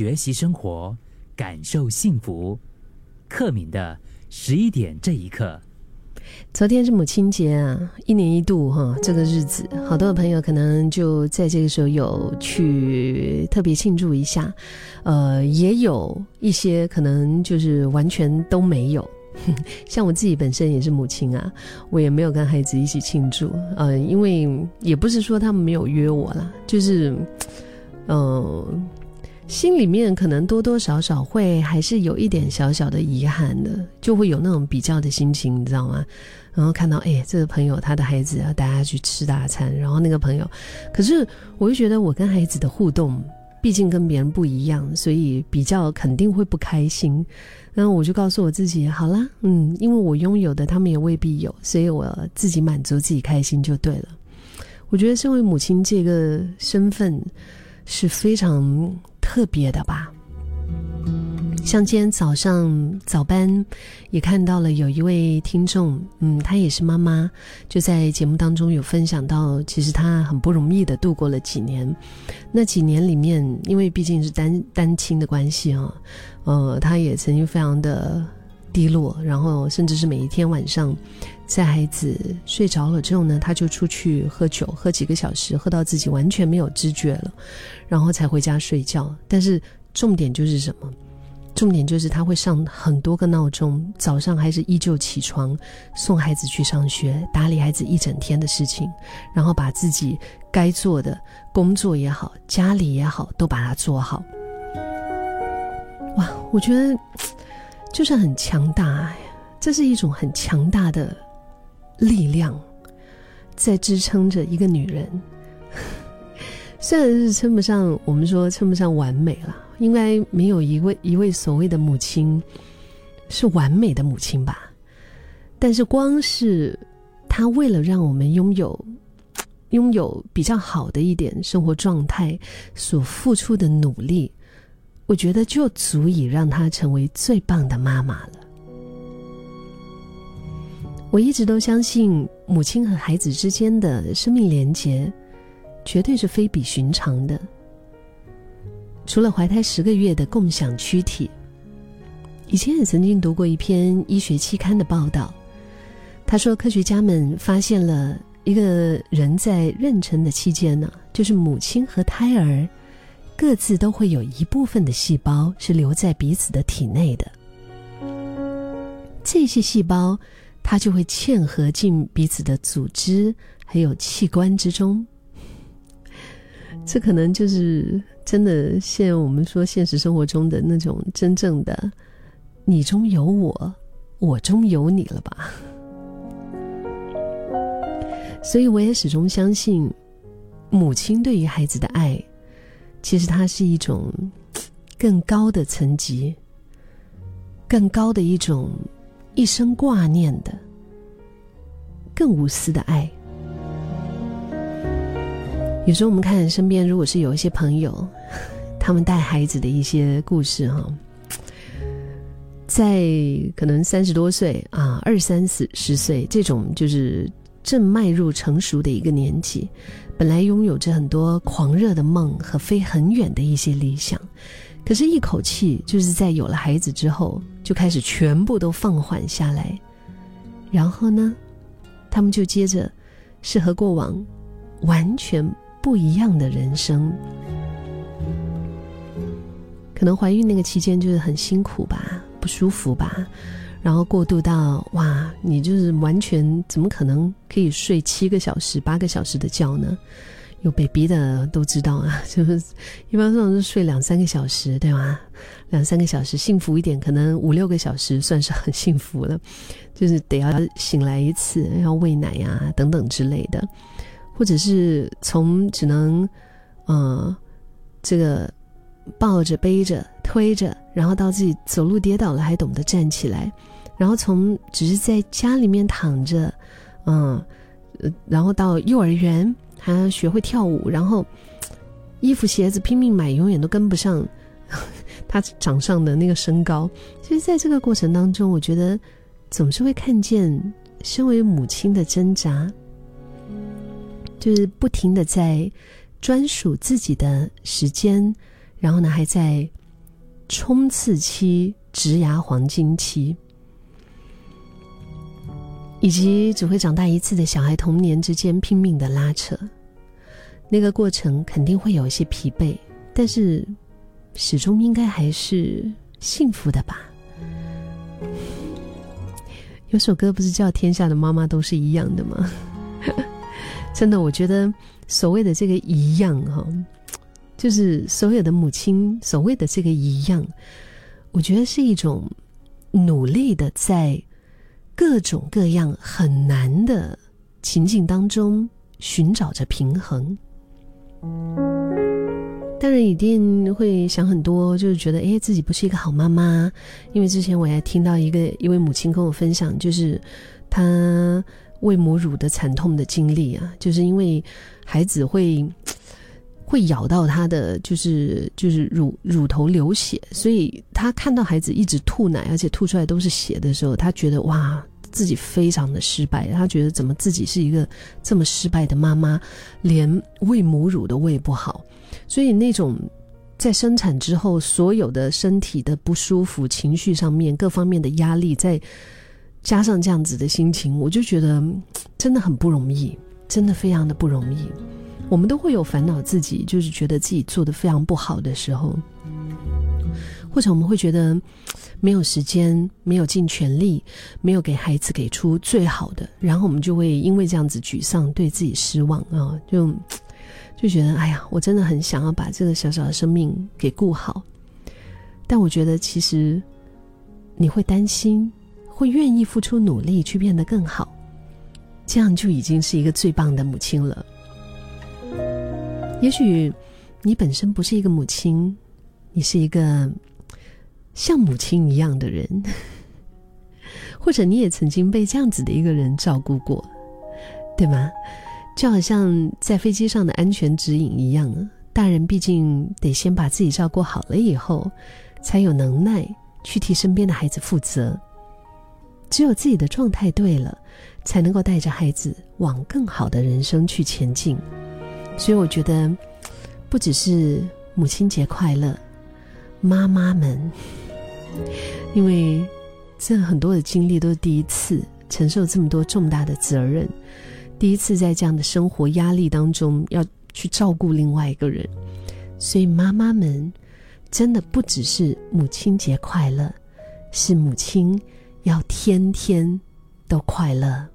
学习生活，感受幸福。克敏的十一点这一刻。昨天是母亲节啊，一年一度哈，这个日子，好多的朋友可能就在这个时候有去特别庆祝一下，呃，也有一些可能就是完全都没有。像我自己本身也是母亲啊，我也没有跟孩子一起庆祝，呃，因为也不是说他们没有约我啦，就是，嗯。心里面可能多多少少会还是有一点小小的遗憾的，就会有那种比较的心情，你知道吗？然后看到哎，这个朋友他的孩子要带他去吃大餐，然后那个朋友，可是我就觉得我跟孩子的互动，毕竟跟别人不一样，所以比较肯定会不开心。然后我就告诉我自己，好啦，嗯，因为我拥有的他们也未必有，所以我自己满足自己开心就对了。我觉得身为母亲这个身份是非常。特别的吧，像今天早上早班也看到了有一位听众，嗯，她也是妈妈，就在节目当中有分享到，其实她很不容易的度过了几年。那几年里面，因为毕竟是单单亲的关系啊，呃，她也曾经非常的低落，然后甚至是每一天晚上。在孩子睡着了之后呢，他就出去喝酒，喝几个小时，喝到自己完全没有知觉了，然后才回家睡觉。但是重点就是什么？重点就是他会上很多个闹钟，早上还是依旧起床，送孩子去上学，打理孩子一整天的事情，然后把自己该做的工作也好，家里也好，都把它做好。哇，我觉得就是很强大，这是一种很强大的。力量在支撑着一个女人，虽然是称不上，我们说称不上完美了，应该没有一位一位所谓的母亲是完美的母亲吧。但是光是她为了让我们拥有拥有比较好的一点生活状态所付出的努力，我觉得就足以让她成为最棒的妈妈了。我一直都相信，母亲和孩子之间的生命连结，绝对是非比寻常的。除了怀胎十个月的共享躯体，以前也曾经读过一篇医学期刊的报道，他说科学家们发现了一个人在妊娠的期间呢，就是母亲和胎儿各自都会有一部分的细胞是留在彼此的体内的，这些细胞。它就会嵌合进彼此的组织还有器官之中，这可能就是真的现我们说现实生活中的那种真正的“你中有我，我中有你”了吧？所以我也始终相信，母亲对于孩子的爱，其实它是一种更高的层级，更高的一种。一生挂念的，更无私的爱。有时候我们看身边，如果是有一些朋友，他们带孩子的一些故事哈，在可能三十多岁啊，二三四十岁这种就是正迈入成熟的一个年纪，本来拥有着很多狂热的梦和飞很远的一些理想。可是，一口气就是在有了孩子之后，就开始全部都放缓下来。然后呢，他们就接着是和过往完全不一样的人生。可能怀孕那个期间就是很辛苦吧，不舒服吧，然后过渡到哇，你就是完全怎么可能可以睡七个小时、八个小时的觉呢？有 baby 的都知道啊，就是一般上是睡两三个小时，对吗？两三个小时，幸福一点，可能五六个小时算是很幸福了。就是得要醒来一次，要喂奶呀等等之类的，或者是从只能，呃，这个抱着、背着、推着，然后到自己走路跌倒了还懂得站起来，然后从只是在家里面躺着，嗯，然后到幼儿园。还要学会跳舞，然后衣服鞋子拼命买，永远都跟不上 他掌上的那个身高。其实，在这个过程当中，我觉得总是会看见身为母亲的挣扎，就是不停的在专属自己的时间，然后呢，还在冲刺期、植牙黄金期，以及只会长大一次的小孩童年之间拼命的拉扯，那个过程肯定会有一些疲惫，但是始终应该还是幸福的吧。有首歌不是叫《天下的妈妈都是一样的》吗？真的，我觉得所谓的这个一样哈，就是所有的母亲所谓的这个一样，我觉得是一种努力的在各种各样很难的情境当中寻找着平衡。当然一定会想很多，就是觉得哎，自己不是一个好妈妈。因为之前我还听到一个一位母亲跟我分享，就是她喂母乳的惨痛的经历啊，就是因为孩子会会咬到他的，就是就是乳乳头流血，所以他看到孩子一直吐奶，而且吐出来都是血的时候，他觉得哇，自己非常的失败。他觉得怎么自己是一个这么失败的妈妈，连喂母乳都喂不好。所以那种在生产之后所有的身体的不舒服、情绪上面各方面的压力，再加上这样子的心情，我就觉得真的很不容易，真的非常的不容易。我们都会有烦恼，自己就是觉得自己做的非常不好的时候，或者我们会觉得没有时间、没有尽全力、没有给孩子给出最好的，然后我们就会因为这样子沮丧，对自己失望啊，就。就觉得哎呀，我真的很想要把这个小小的生命给顾好，但我觉得其实你会担心，会愿意付出努力去变得更好，这样就已经是一个最棒的母亲了。也许你本身不是一个母亲，你是一个像母亲一样的人，或者你也曾经被这样子的一个人照顾过，对吗？就好像在飞机上的安全指引一样，大人毕竟得先把自己照顾好了以后，才有能耐去替身边的孩子负责。只有自己的状态对了，才能够带着孩子往更好的人生去前进。所以我觉得，不只是母亲节快乐，妈妈们，因为这很多的经历都是第一次承受这么多重大的责任。第一次在这样的生活压力当中要去照顾另外一个人，所以妈妈们真的不只是母亲节快乐，是母亲要天天都快乐。